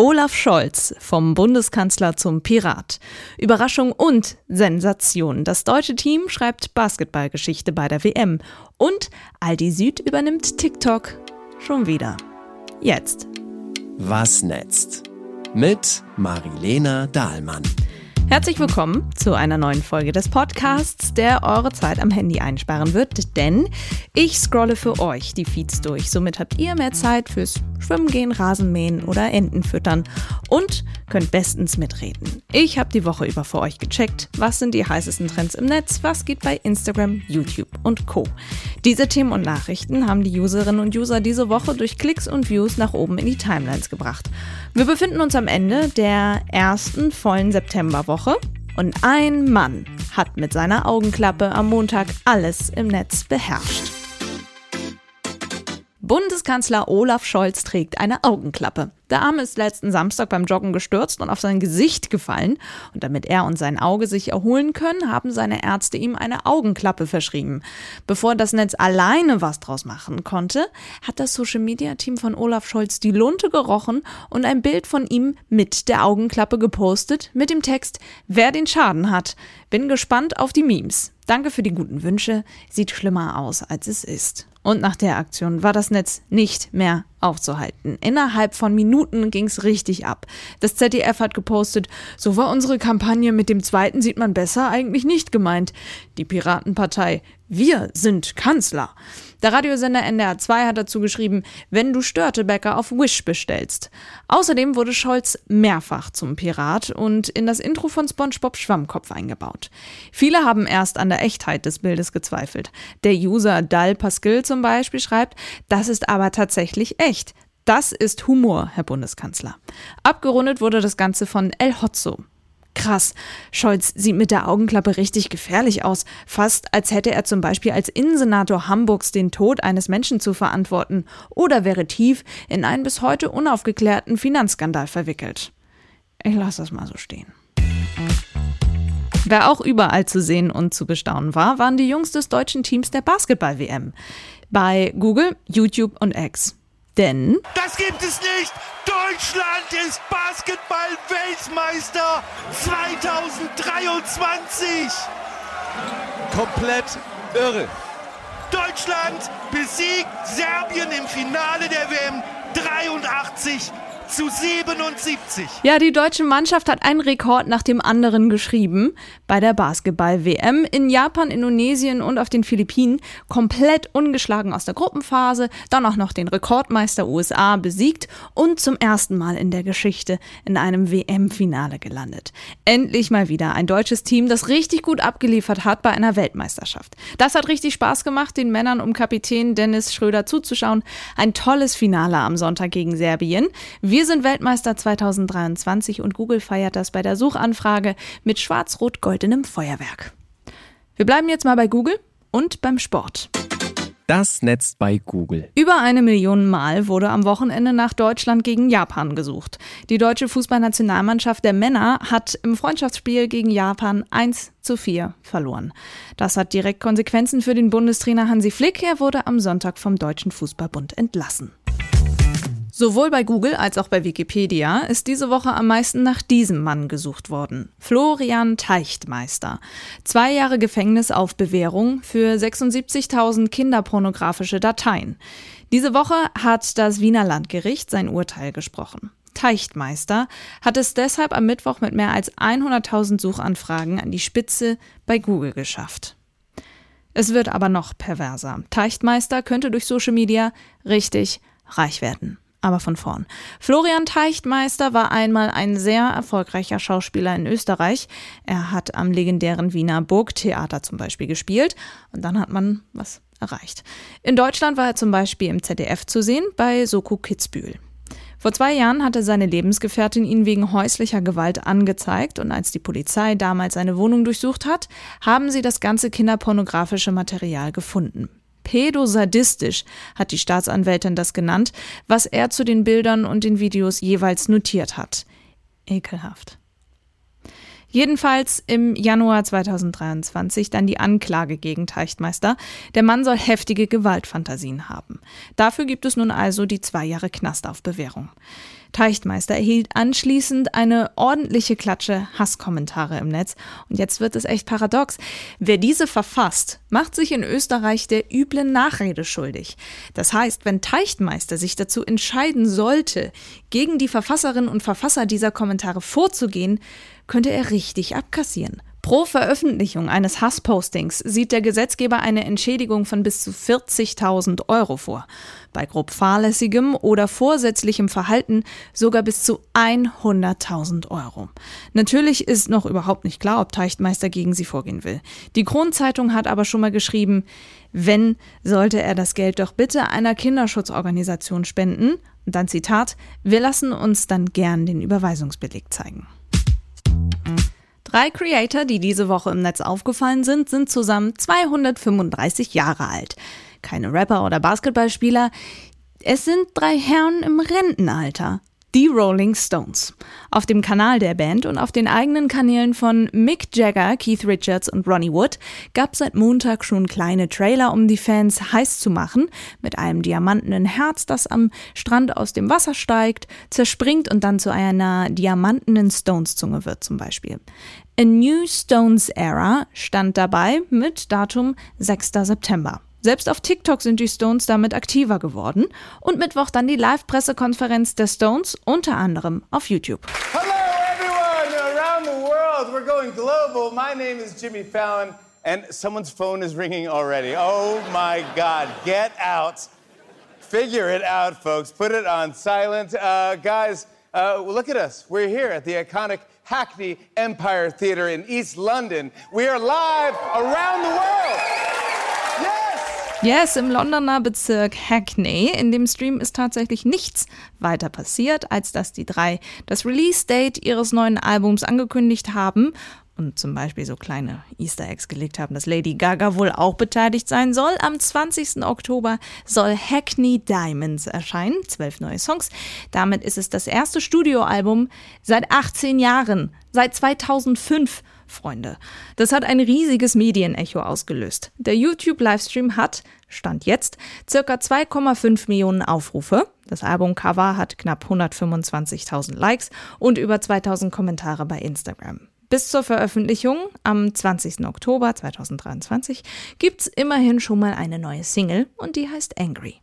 Olaf Scholz vom Bundeskanzler zum Pirat. Überraschung und Sensation. Das deutsche Team schreibt Basketballgeschichte bei der WM. Und Aldi Süd übernimmt TikTok schon wieder. Jetzt. Was netzt? Mit Marilena Dahlmann. Herzlich willkommen zu einer neuen Folge des Podcasts, der eure Zeit am Handy einsparen wird, denn ich scrolle für euch die Feeds durch. Somit habt ihr mehr Zeit fürs Schwimmen gehen, Rasenmähen oder Enten füttern und könnt bestens mitreden. Ich habe die Woche über für euch gecheckt, was sind die heißesten Trends im Netz, was geht bei Instagram, YouTube und Co. Diese Themen und Nachrichten haben die Userinnen und User diese Woche durch Klicks und Views nach oben in die Timelines gebracht. Wir befinden uns am Ende der ersten vollen Septemberwoche und ein Mann hat mit seiner Augenklappe am Montag alles im Netz beherrscht. Bundeskanzler Olaf Scholz trägt eine Augenklappe. Der Arm ist letzten Samstag beim Joggen gestürzt und auf sein Gesicht gefallen. Und damit er und sein Auge sich erholen können, haben seine Ärzte ihm eine Augenklappe verschrieben. Bevor das Netz alleine was draus machen konnte, hat das Social Media Team von Olaf Scholz die Lunte gerochen und ein Bild von ihm mit der Augenklappe gepostet mit dem Text, wer den Schaden hat. Bin gespannt auf die Memes. Danke für die guten Wünsche. Sieht schlimmer aus, als es ist. Und nach der Aktion war das Netz nicht mehr aufzuhalten. Innerhalb von Minuten ging's richtig ab. Das ZDF hat gepostet, so war unsere Kampagne mit dem zweiten sieht man besser eigentlich nicht gemeint. Die Piratenpartei, wir sind Kanzler. Der Radiosender NDR 2 hat dazu geschrieben, wenn du Störtebäcker auf Wish bestellst. Außerdem wurde Scholz mehrfach zum Pirat und in das Intro von SpongeBob Schwammkopf eingebaut. Viele haben erst an der Echtheit des Bildes gezweifelt. Der User Dal Pascal zum Beispiel schreibt, das ist aber tatsächlich echt. Das ist Humor, Herr Bundeskanzler. Abgerundet wurde das Ganze von El Hotzo. Krass, Scholz sieht mit der Augenklappe richtig gefährlich aus, fast als hätte er zum Beispiel als Innensenator Hamburgs den Tod eines Menschen zu verantworten oder wäre tief in einen bis heute unaufgeklärten Finanzskandal verwickelt. Ich lasse das mal so stehen. Wer auch überall zu sehen und zu bestaunen war, waren die Jungs des deutschen Teams der Basketball-WM. Bei Google, YouTube und X. Denn. Das gibt es nicht! Deutschland ist Basketball-Weltmeister 2023! Komplett irre. Deutschland besiegt Serbien im Finale der WM 83 zu 77. Ja, die deutsche Mannschaft hat einen Rekord nach dem anderen geschrieben bei der Basketball-WM in Japan, Indonesien und auf den Philippinen. Komplett ungeschlagen aus der Gruppenphase, dann auch noch den Rekordmeister USA besiegt und zum ersten Mal in der Geschichte in einem WM-Finale gelandet. Endlich mal wieder ein deutsches Team, das richtig gut abgeliefert hat bei einer Weltmeisterschaft. Das hat richtig Spaß gemacht, den Männern um Kapitän Dennis Schröder zuzuschauen. Ein tolles Finale am Sonntag gegen Serbien. Wir wir sind Weltmeister 2023 und Google feiert das bei der Suchanfrage mit schwarz-rot-goldenem Feuerwerk. Wir bleiben jetzt mal bei Google und beim Sport. Das Netz bei Google. Über eine Million Mal wurde am Wochenende nach Deutschland gegen Japan gesucht. Die deutsche Fußballnationalmannschaft der Männer hat im Freundschaftsspiel gegen Japan 1 zu 4 verloren. Das hat direkt Konsequenzen für den Bundestrainer Hansi Flick. Er wurde am Sonntag vom Deutschen Fußballbund entlassen. Sowohl bei Google als auch bei Wikipedia ist diese Woche am meisten nach diesem Mann gesucht worden. Florian Teichtmeister. Zwei Jahre Gefängnis auf Bewährung für 76.000 kinderpornografische Dateien. Diese Woche hat das Wiener Landgericht sein Urteil gesprochen. Teichtmeister hat es deshalb am Mittwoch mit mehr als 100.000 Suchanfragen an die Spitze bei Google geschafft. Es wird aber noch perverser. Teichtmeister könnte durch Social Media richtig reich werden aber von vorn. Florian Teichtmeister war einmal ein sehr erfolgreicher Schauspieler in Österreich. Er hat am legendären Wiener Burgtheater zum Beispiel gespielt und dann hat man was erreicht. In Deutschland war er zum Beispiel im ZDF zu sehen bei Soko Kitzbühel. Vor zwei Jahren hatte seine Lebensgefährtin ihn wegen häuslicher Gewalt angezeigt und als die Polizei damals seine Wohnung durchsucht hat, haben sie das ganze kinderpornografische Material gefunden pädosadistisch, hat die Staatsanwältin das genannt, was er zu den Bildern und den Videos jeweils notiert hat. Ekelhaft. Jedenfalls im Januar 2023 dann die Anklage gegen Teichtmeister. Der Mann soll heftige Gewaltfantasien haben. Dafür gibt es nun also die zwei Jahre Knast auf Bewährung. Teichtmeister erhielt anschließend eine ordentliche Klatsche Hasskommentare im Netz. Und jetzt wird es echt paradox. Wer diese verfasst, macht sich in Österreich der üblen Nachrede schuldig. Das heißt, wenn Teichtmeister sich dazu entscheiden sollte, gegen die Verfasserinnen und Verfasser dieser Kommentare vorzugehen, könnte er richtig abkassieren. Pro Veröffentlichung eines Hasspostings sieht der Gesetzgeber eine Entschädigung von bis zu 40.000 Euro vor. Bei grob fahrlässigem oder vorsätzlichem Verhalten sogar bis zu 100.000 Euro. Natürlich ist noch überhaupt nicht klar, ob Teichtmeister gegen sie vorgehen will. Die Kronzeitung hat aber schon mal geschrieben, wenn, sollte er das Geld doch bitte einer Kinderschutzorganisation spenden. Und dann Zitat, wir lassen uns dann gern den Überweisungsbeleg zeigen. Drei Creator, die diese Woche im Netz aufgefallen sind, sind zusammen 235 Jahre alt. Keine Rapper oder Basketballspieler. Es sind drei Herren im Rentenalter. Die Rolling Stones. Auf dem Kanal der Band und auf den eigenen Kanälen von Mick Jagger, Keith Richards und Ronnie Wood gab seit Montag schon kleine Trailer, um die Fans heiß zu machen, mit einem diamantenen Herz, das am Strand aus dem Wasser steigt, zerspringt und dann zu einer diamantenen Stones-Zunge wird zum Beispiel. A New Stones Era stand dabei mit Datum 6. September. Selbst auf TikTok sind die Stones damit aktiver geworden und Mittwoch dann die Live-Pressekonferenz der Stones, unter anderem auf YouTube. Hello everyone around the world. We're going global. My name is Jimmy Fallon and someone's phone is ringing already. Oh my god, get out. Figure it out, folks. Put it on silent. Uh, guys, uh, look at us. We're here at the iconic Hackney Empire Theatre in East London. We are live around the world. Yes, im Londoner Bezirk Hackney. In dem Stream ist tatsächlich nichts weiter passiert, als dass die drei das Release-Date ihres neuen Albums angekündigt haben und zum Beispiel so kleine Easter Eggs gelegt haben, dass Lady Gaga wohl auch beteiligt sein soll. Am 20. Oktober soll Hackney Diamonds erscheinen, zwölf neue Songs. Damit ist es das erste Studioalbum seit 18 Jahren, seit 2005 Freunde. Das hat ein riesiges Medienecho ausgelöst. Der YouTube-Livestream hat, Stand jetzt, circa 2,5 Millionen Aufrufe. Das Albumcover hat knapp 125.000 Likes und über 2000 Kommentare bei Instagram. Bis zur Veröffentlichung am 20. Oktober 2023 gibt's immerhin schon mal eine neue Single und die heißt Angry.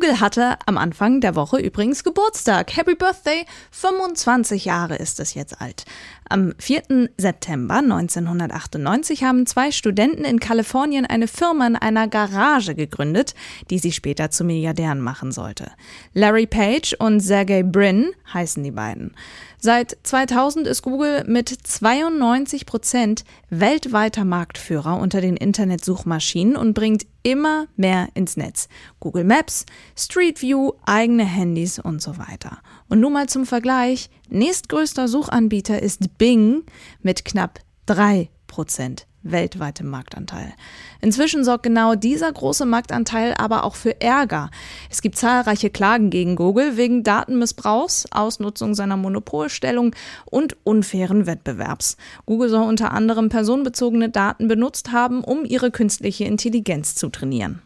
Google hatte am Anfang der Woche übrigens Geburtstag. Happy Birthday! 25 Jahre ist es jetzt alt. Am 4. September 1998 haben zwei Studenten in Kalifornien eine Firma in einer Garage gegründet, die sie später zu Milliardären machen sollte. Larry Page und Sergey Brin heißen die beiden. Seit 2000 ist Google mit 92 Prozent weltweiter Marktführer unter den Internetsuchmaschinen und bringt immer mehr ins Netz. Google Maps, Street View, eigene Handys und so weiter. Und nun mal zum Vergleich. Nächstgrößter Suchanbieter ist Bing mit knapp drei Prozent weltweitem Marktanteil. Inzwischen sorgt genau dieser große Marktanteil aber auch für Ärger. Es gibt zahlreiche Klagen gegen Google wegen Datenmissbrauchs, Ausnutzung seiner Monopolstellung und unfairen Wettbewerbs. Google soll unter anderem personenbezogene Daten benutzt haben, um ihre künstliche Intelligenz zu trainieren.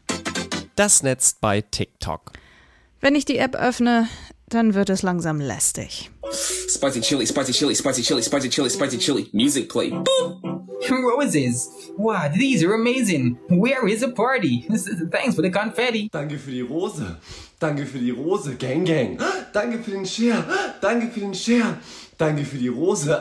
Das Netz bei TikTok. Wenn ich die App öffne, dann wird es langsam lästig. Spicy chili, spicy chili, spicy chili, spicy chili, spicy chili. Music play. Boop. Roses. Wow, these are amazing. Where is the party? Thanks for the confetti. Danke für die Rose. Danke für die Rose. Gang, gang. Danke für den Share. Danke für den Share. Danke für die Rose.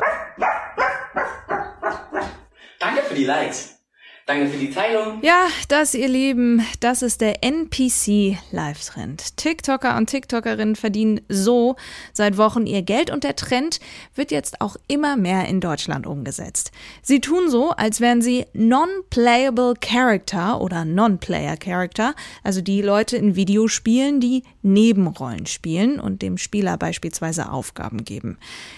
Danke für die Likes. Danke für die Teilung. Ja, das, ihr Lieben, das ist der NPC-Live-Trend. TikToker und TikTokerinnen verdienen so seit Wochen ihr Geld und der Trend wird jetzt auch immer mehr in Deutschland umgesetzt. Sie tun so, als wären sie Non-Playable Character oder Non-Player Character, also die Leute in Videospielen, die Nebenrollen spielen und dem Spieler beispielsweise Aufgaben geben.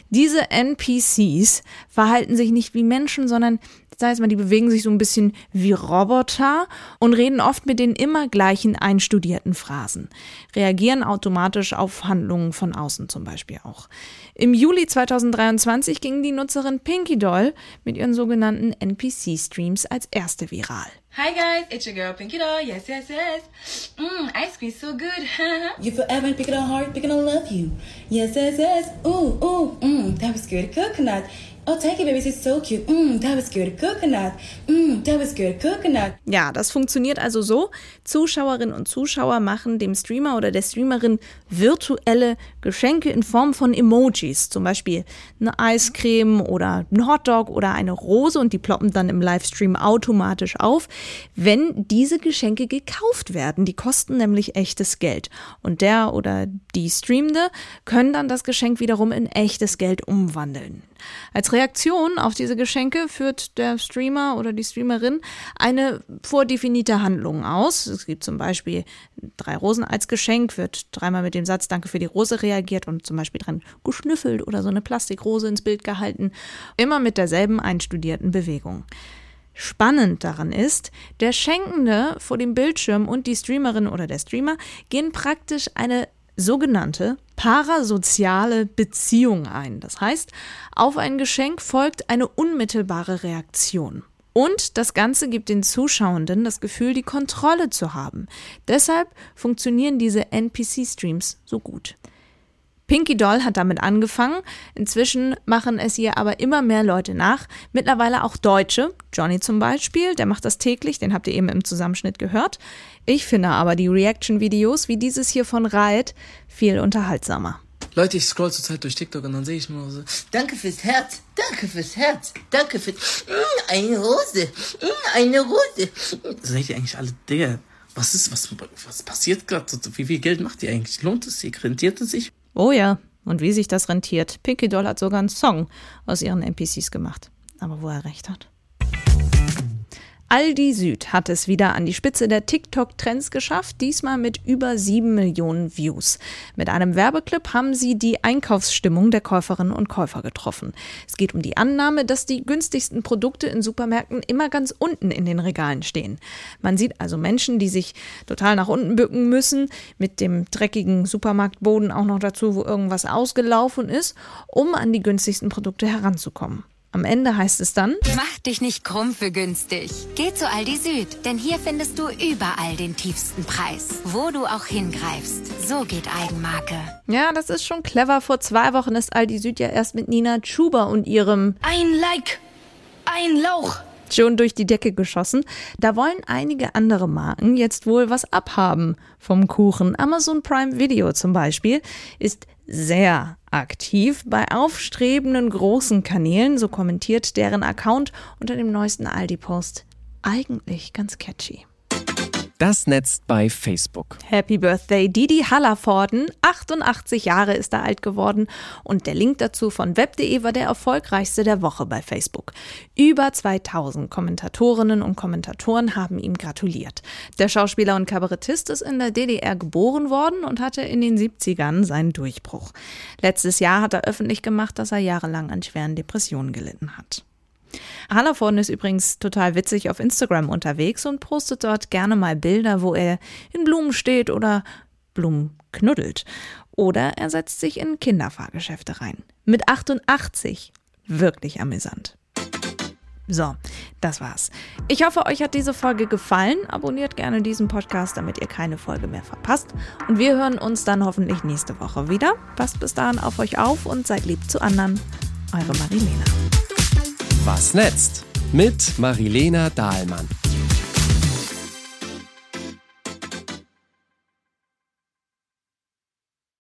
Diese NPCs verhalten sich nicht wie Menschen, sondern das heißt mal, die bewegen sich so ein bisschen wie Roboter und reden oft mit den immer gleichen einstudierten Phrasen, reagieren automatisch auf Handlungen von außen zum Beispiel auch. Im Juli 2023 ging die Nutzerin Pinky Doll mit ihren sogenannten NPC-Streams als erste viral. Hi guys, it's your girl Pinky Doll. Yes, yes, yes. Mmm, ice cream so good. you forever picking on heart, on love you. Yes, yes, yes. Ooh, ooh, mmm, that was good. Coconut. Oh, thank you, babies. It's so cute. Mmm, that was good. Coconut. Mmm, that was good. Coconut. Ja, das funktioniert also so. Zuschauerinnen und Zuschauer machen dem Streamer oder der Streamerin virtuelle Geschenke in Form von Emojis. Zum Beispiel eine Eiscreme oder ein Hotdog oder eine Rose und die ploppen dann im Livestream automatisch auf, wenn diese Geschenke gekauft werden. Die kosten nämlich echtes Geld. Und der oder die Streamende können dann das Geschenk wiederum in echtes Geld umwandeln. Als Reaktion auf diese Geschenke führt der Streamer oder die Streamerin eine vordefinierte Handlung aus. Es gibt zum Beispiel drei Rosen als Geschenk, wird dreimal mit dem Satz Danke für die Rose reagiert und zum Beispiel dran geschnüffelt oder so eine Plastikrose ins Bild gehalten. Immer mit derselben einstudierten Bewegung. Spannend daran ist, der Schenkende vor dem Bildschirm und die Streamerin oder der Streamer gehen praktisch eine sogenannte parasoziale Beziehung ein. Das heißt, auf ein Geschenk folgt eine unmittelbare Reaktion. Und das Ganze gibt den Zuschauenden das Gefühl, die Kontrolle zu haben. Deshalb funktionieren diese NPC-Streams so gut. Pinky Doll hat damit angefangen. Inzwischen machen es ihr aber immer mehr Leute nach. Mittlerweile auch Deutsche. Johnny zum Beispiel, der macht das täglich, den habt ihr eben im Zusammenschnitt gehört. Ich finde aber die Reaction-Videos wie dieses hier von Riot viel unterhaltsamer. Leute, ich scroll zurzeit durch TikTok und dann sehe ich nur so, danke fürs Herz, danke fürs Herz, danke für mm, eine Rose, mm, eine Rose. Seid ihr eigentlich alle, Digga, was ist, was, was passiert gerade? Wie viel Geld macht ihr eigentlich? Lohnt es sich? Rentiert es sich? Oh ja, und wie sich das rentiert. Pinky Doll hat sogar einen Song aus ihren NPCs gemacht. Aber wo er recht hat. Aldi Süd hat es wieder an die Spitze der TikTok-Trends geschafft, diesmal mit über sieben Millionen Views. Mit einem Werbeclip haben sie die Einkaufsstimmung der Käuferinnen und Käufer getroffen. Es geht um die Annahme, dass die günstigsten Produkte in Supermärkten immer ganz unten in den Regalen stehen. Man sieht also Menschen, die sich total nach unten bücken müssen, mit dem dreckigen Supermarktboden auch noch dazu, wo irgendwas ausgelaufen ist, um an die günstigsten Produkte heranzukommen. Am Ende heißt es dann: Mach dich nicht krumm für günstig. Geh zu Aldi Süd, denn hier findest du überall den tiefsten Preis. Wo du auch hingreifst. So geht Eigenmarke. Ja, das ist schon clever. Vor zwei Wochen ist Aldi Süd ja erst mit Nina Chuba und ihrem Ein Like, ein Lauch schon durch die Decke geschossen. Da wollen einige andere Marken jetzt wohl was abhaben vom Kuchen. Amazon Prime Video zum Beispiel ist sehr aktiv bei aufstrebenden großen Kanälen, so kommentiert deren Account unter dem neuesten Aldi-Post. Eigentlich ganz catchy. Das Netz bei Facebook. Happy Birthday Didi Hallervorden. 88 Jahre ist er alt geworden und der Link dazu von web.de war der erfolgreichste der Woche bei Facebook. Über 2000 Kommentatorinnen und Kommentatoren haben ihm gratuliert. Der Schauspieler und Kabarettist ist in der DDR geboren worden und hatte in den 70ern seinen Durchbruch. Letztes Jahr hat er öffentlich gemacht, dass er jahrelang an schweren Depressionen gelitten hat. Hallervorden ist übrigens total witzig auf Instagram unterwegs und postet dort gerne mal Bilder, wo er in Blumen steht oder Blumen knuddelt. Oder er setzt sich in Kinderfahrgeschäfte rein. Mit 88. Wirklich amüsant. So, das war's. Ich hoffe, euch hat diese Folge gefallen. Abonniert gerne diesen Podcast, damit ihr keine Folge mehr verpasst. Und wir hören uns dann hoffentlich nächste Woche wieder. Passt bis dahin auf euch auf und seid lieb zu anderen. Eure Marilena. Was netzt? Mit Marilena Dahlmann.